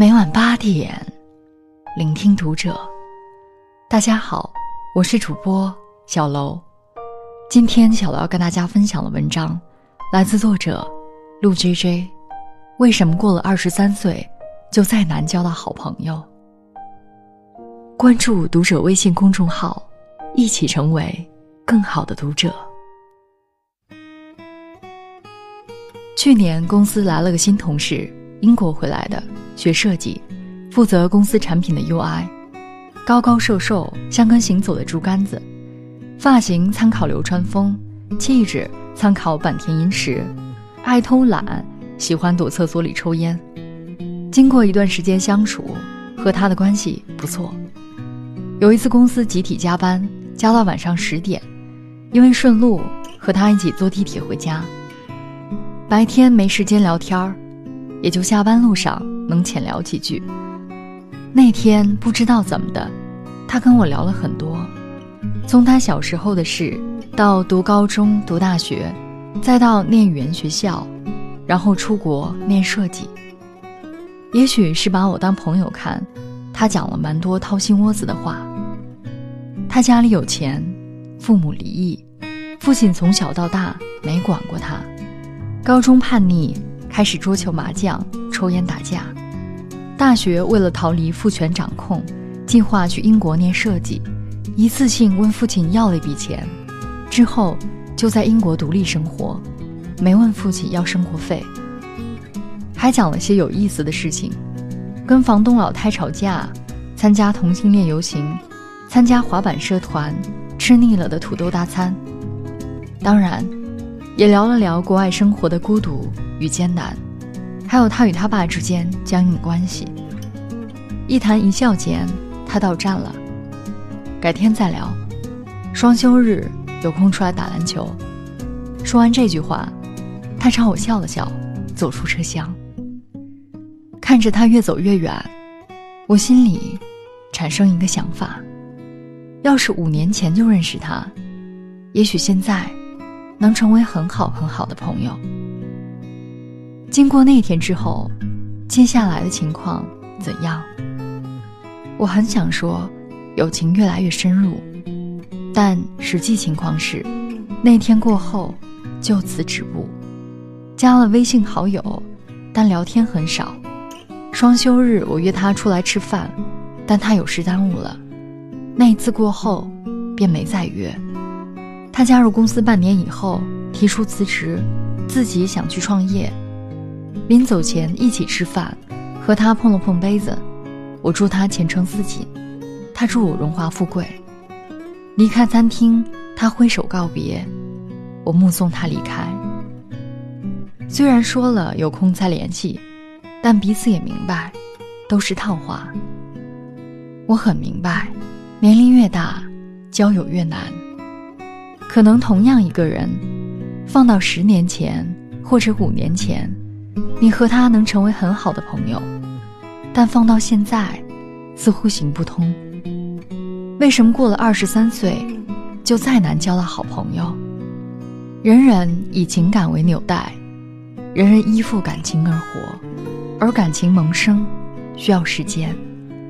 每晚八点，聆听读者。大家好，我是主播小楼。今天小楼要跟大家分享的文章，来自作者陆 J J。为什么过了二十三岁，就再难交到好朋友？关注读者微信公众号，一起成为更好的读者。去年公司来了个新同事，英国回来的。学设计，负责公司产品的 UI，高高瘦瘦，像根行走的竹竿子，发型参考流川枫，气质参考坂田银时，爱偷懒，喜欢躲厕所里抽烟。经过一段时间相处，和他的关系不错。有一次公司集体加班，加到晚上十点，因为顺路，和他一起坐地铁回家。白天没时间聊天儿，也就下班路上。能浅聊几句。那天不知道怎么的，他跟我聊了很多，从他小时候的事，到读高中、读大学，再到念语言学校，然后出国念设计。也许是把我当朋友看，他讲了蛮多掏心窝子的话。他家里有钱，父母离异，父亲从小到大没管过他，高中叛逆，开始桌球、麻将、抽烟、打架。大学为了逃离父权掌控，计划去英国念设计，一次性问父亲要了一笔钱，之后就在英国独立生活，没问父亲要生活费。还讲了些有意思的事情，跟房东老太吵架，参加同性恋游行，参加滑板社团，吃腻了的土豆大餐。当然，也聊了聊国外生活的孤独与艰难。还有他与他爸之间僵硬的关系。一谈一笑间，他到站了，改天再聊。双休日有空出来打篮球。说完这句话，他朝我笑了笑，走出车厢。看着他越走越远，我心里产生一个想法：要是五年前就认识他，也许现在能成为很好很好的朋友。经过那天之后，接下来的情况怎样？我很想说，友情越来越深入，但实际情况是，那天过后就此止步。加了微信好友，但聊天很少。双休日我约他出来吃饭，但他有事耽误了。那一次过后，便没再约。他加入公司半年以后，提出辞职，自己想去创业。临走前一起吃饭，和他碰了碰杯子，我祝他前程似锦，他祝我荣华富贵。离开餐厅，他挥手告别，我目送他离开。虽然说了有空再联系，但彼此也明白，都是套话。我很明白，年龄越大，交友越难。可能同样一个人，放到十年前或者五年前。你和他能成为很好的朋友，但放到现在，似乎行不通。为什么过了二十三岁，就再难交到好朋友？人人以情感为纽带，人人依附感情而活，而感情萌生需要时间，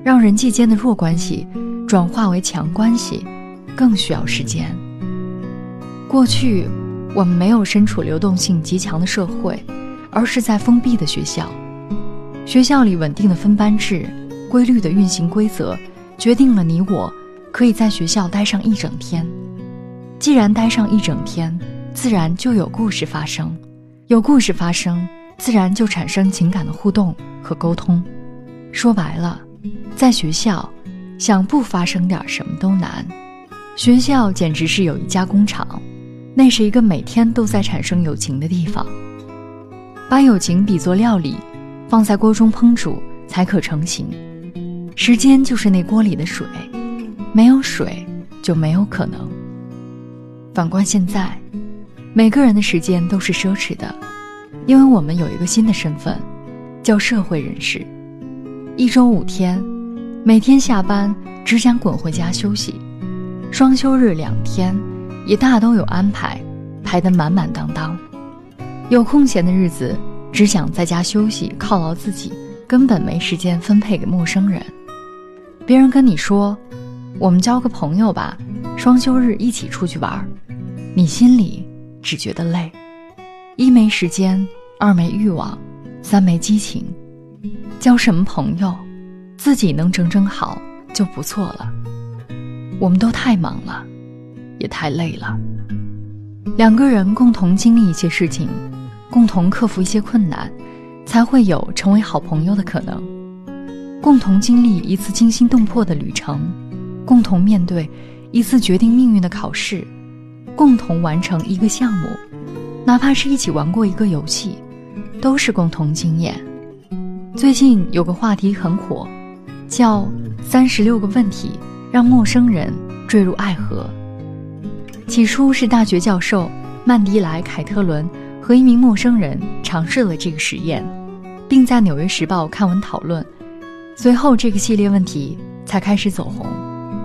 让人际间的弱关系转化为强关系，更需要时间。过去，我们没有身处流动性极强的社会。而是在封闭的学校，学校里稳定的分班制、规律的运行规则，决定了你我可以在学校待上一整天。既然待上一整天，自然就有故事发生，有故事发生，自然就产生情感的互动和沟通。说白了，在学校，想不发生点什么都难。学校简直是有一家工厂，那是一个每天都在产生友情的地方。把友情比作料理，放在锅中烹煮才可成型。时间就是那锅里的水，没有水就没有可能。反观现在，每个人的时间都是奢侈的，因为我们有一个新的身份，叫社会人士。一周五天，每天下班只想滚回家休息，双休日两天，也大都有安排，排得满满当当。有空闲的日子，只想在家休息，犒劳自己，根本没时间分配给陌生人。别人跟你说：“我们交个朋友吧，双休日一起出去玩。”你心里只觉得累，一没时间，二没欲望，三没激情。交什么朋友，自己能整整好就不错了。我们都太忙了，也太累了。两个人共同经历一些事情，共同克服一些困难，才会有成为好朋友的可能。共同经历一次惊心动魄的旅程，共同面对一次决定命运的考试，共同完成一个项目，哪怕是一起玩过一个游戏，都是共同经验。最近有个话题很火，叫“三十六个问题让陌生人坠入爱河”。起初是大学教授曼迪莱·凯特伦和一名陌生人尝试了这个实验，并在《纽约时报》刊文讨论。随后，这个系列问题才开始走红。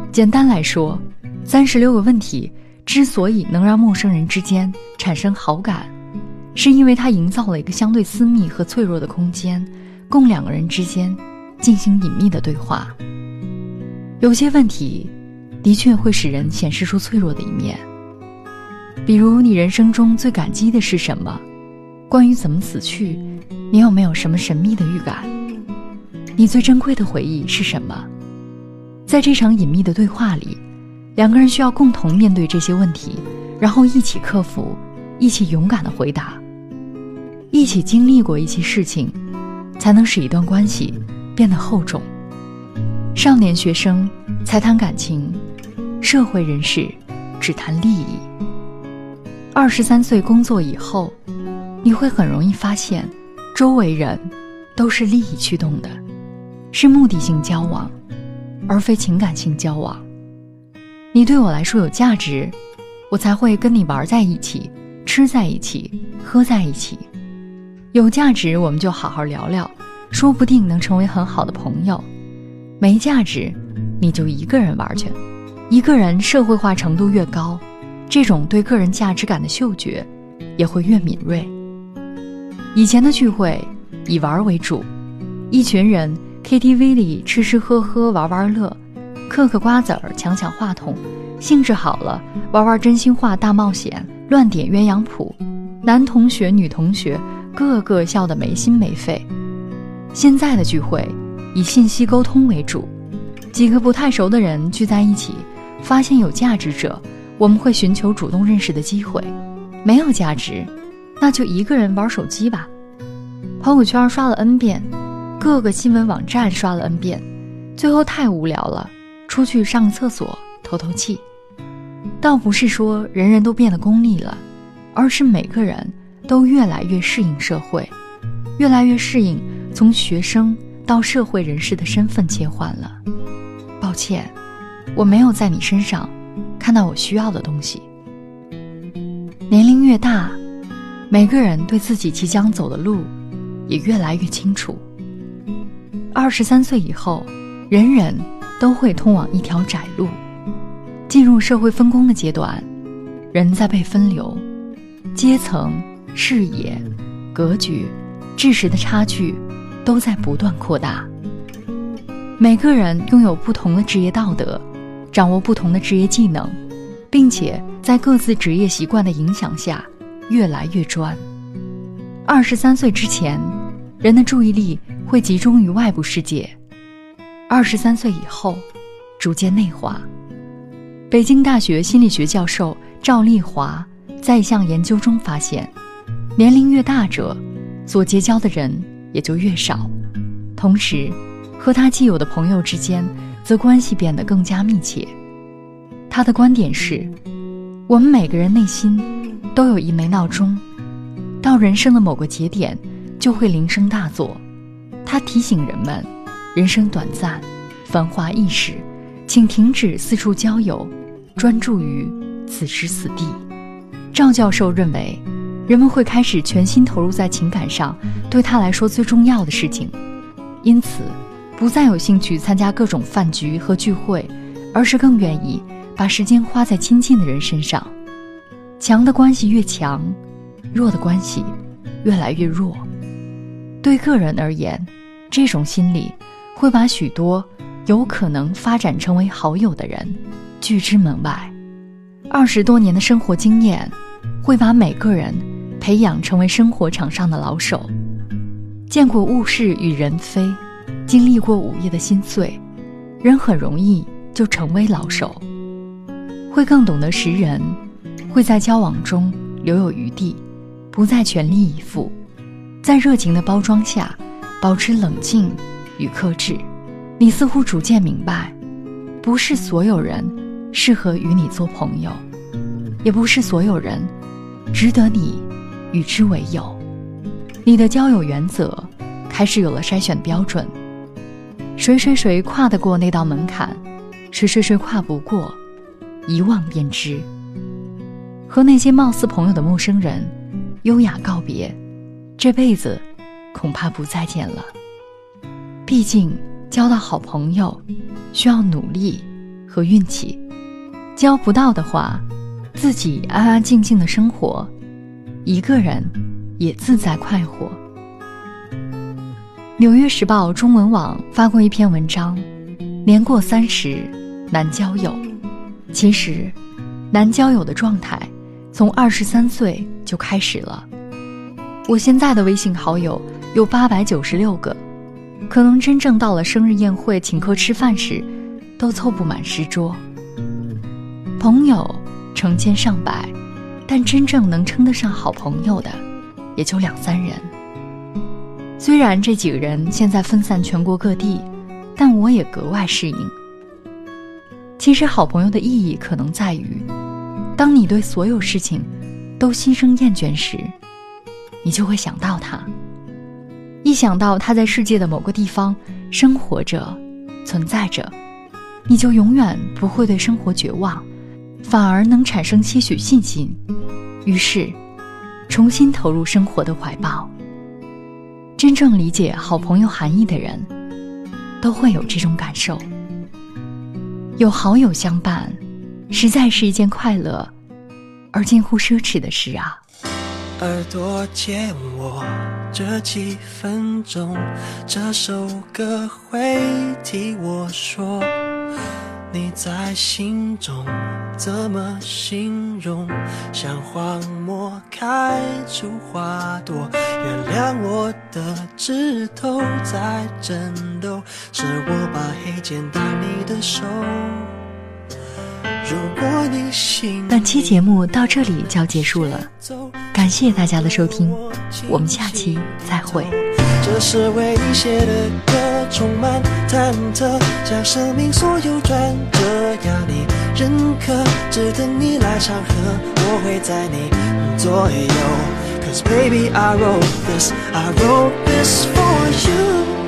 简单来说，三十六个问题之所以能让陌生人之间产生好感，是因为它营造了一个相对私密和脆弱的空间，供两个人之间进行隐秘的对话。有些问题的确会使人显示出脆弱的一面。比如，你人生中最感激的是什么？关于怎么死去，你有没有什么神秘的预感？你最珍贵的回忆是什么？在这场隐秘的对话里，两个人需要共同面对这些问题，然后一起克服，一起勇敢的回答，一起经历过一些事情，才能使一段关系变得厚重。少年学生才谈感情，社会人士只谈利益。二十三岁工作以后，你会很容易发现，周围人都是利益驱动的，是目的性交往，而非情感性交往。你对我来说有价值，我才会跟你玩在一起，吃在一起，喝在一起。有价值，我们就好好聊聊，说不定能成为很好的朋友。没价值，你就一个人玩去。一个人社会化程度越高。这种对个人价值感的嗅觉，也会越敏锐。以前的聚会以玩为主，一群人 KTV 里吃吃喝喝玩玩乐，嗑嗑瓜子儿抢抢话筒，兴致好了玩玩真心话大冒险，乱点鸳鸯谱，男同学女同学个个笑得没心没肺。现在的聚会以信息沟通为主，几个不太熟的人聚在一起，发现有价值者。我们会寻求主动认识的机会，没有价值，那就一个人玩手机吧。朋友圈刷了 n 遍，各个新闻网站刷了 n 遍，最后太无聊了，出去上个厕所透透气。倒不是说人人都变得功利了，而是每个人都越来越适应社会，越来越适应从学生到社会人士的身份切换了。抱歉，我没有在你身上。看到我需要的东西。年龄越大，每个人对自己即将走的路也越来越清楚。二十三岁以后，人人都会通往一条窄路。进入社会分工的阶段，人在被分流，阶层、视野、格局、知识的差距都在不断扩大。每个人拥有不同的职业道德。掌握不同的职业技能，并且在各自职业习惯的影响下，越来越专。二十三岁之前，人的注意力会集中于外部世界；二十三岁以后，逐渐内化。北京大学心理学教授赵丽华在一项研究中发现，年龄越大者，所结交的人也就越少，同时，和他既有的朋友之间。则关系变得更加密切。他的观点是：我们每个人内心都有一枚闹钟，到人生的某个节点就会铃声大作。它提醒人们，人生短暂，繁华易逝，请停止四处交友，专注于此时此地。赵教授认为，人们会开始全心投入在情感上对他来说最重要的事情，因此。不再有兴趣参加各种饭局和聚会，而是更愿意把时间花在亲近的人身上。强的关系越强，弱的关系越来越弱。对个人而言，这种心理会把许多有可能发展成为好友的人拒之门外。二十多年的生活经验会把每个人培养成为生活场上的老手，见过物是与人非，经历过午夜的心碎，人很容易就成为老手，会更懂得识人，会在交往中留有余地，不再全力以赴，在热情的包装下保持冷静与克制。你似乎逐渐明白，不是所有人。适合与你做朋友，也不是所有人值得你与之为友。你的交友原则开始有了筛选标准，谁谁谁跨得过那道门槛，谁谁谁跨不过，一望便知。和那些貌似朋友的陌生人优雅告别，这辈子恐怕不再见了。毕竟交到好朋友需要努力和运气。交不到的话，自己安安静静的生活，一个人也自在快活。《纽约时报》中文网发过一篇文章：“年过三十难交友。”其实，难交友的状态从二十三岁就开始了。我现在的微信好友有八百九十六个，可能真正到了生日宴会请客吃饭时，都凑不满十桌。朋友成千上百，但真正能称得上好朋友的，也就两三人。虽然这几个人现在分散全国各地，但我也格外适应。其实，好朋友的意义可能在于，当你对所有事情都心生厌倦时，你就会想到他。一想到他在世界的某个地方生活着、存在着，你就永远不会对生活绝望。反而能产生些许信心，于是，重新投入生活的怀抱。真正理解好朋友含义的人，都会有这种感受。有好友相伴，实在是一件快乐而近乎奢侈的事啊。耳朵借我这几分钟，这首歌会替我说。你在心中怎么形容？像荒漠开出花朵，原谅我的指头在颤抖，是我把黑键打你的手。如果你心本期节目到这里就要结束了，感谢大家的收听，我们下期再会。这是为你写的歌，充满忐忑，将生命所有转折要你认可，只等你来唱和，我会在你左右。Cause baby I wrote this, I wrote this for you.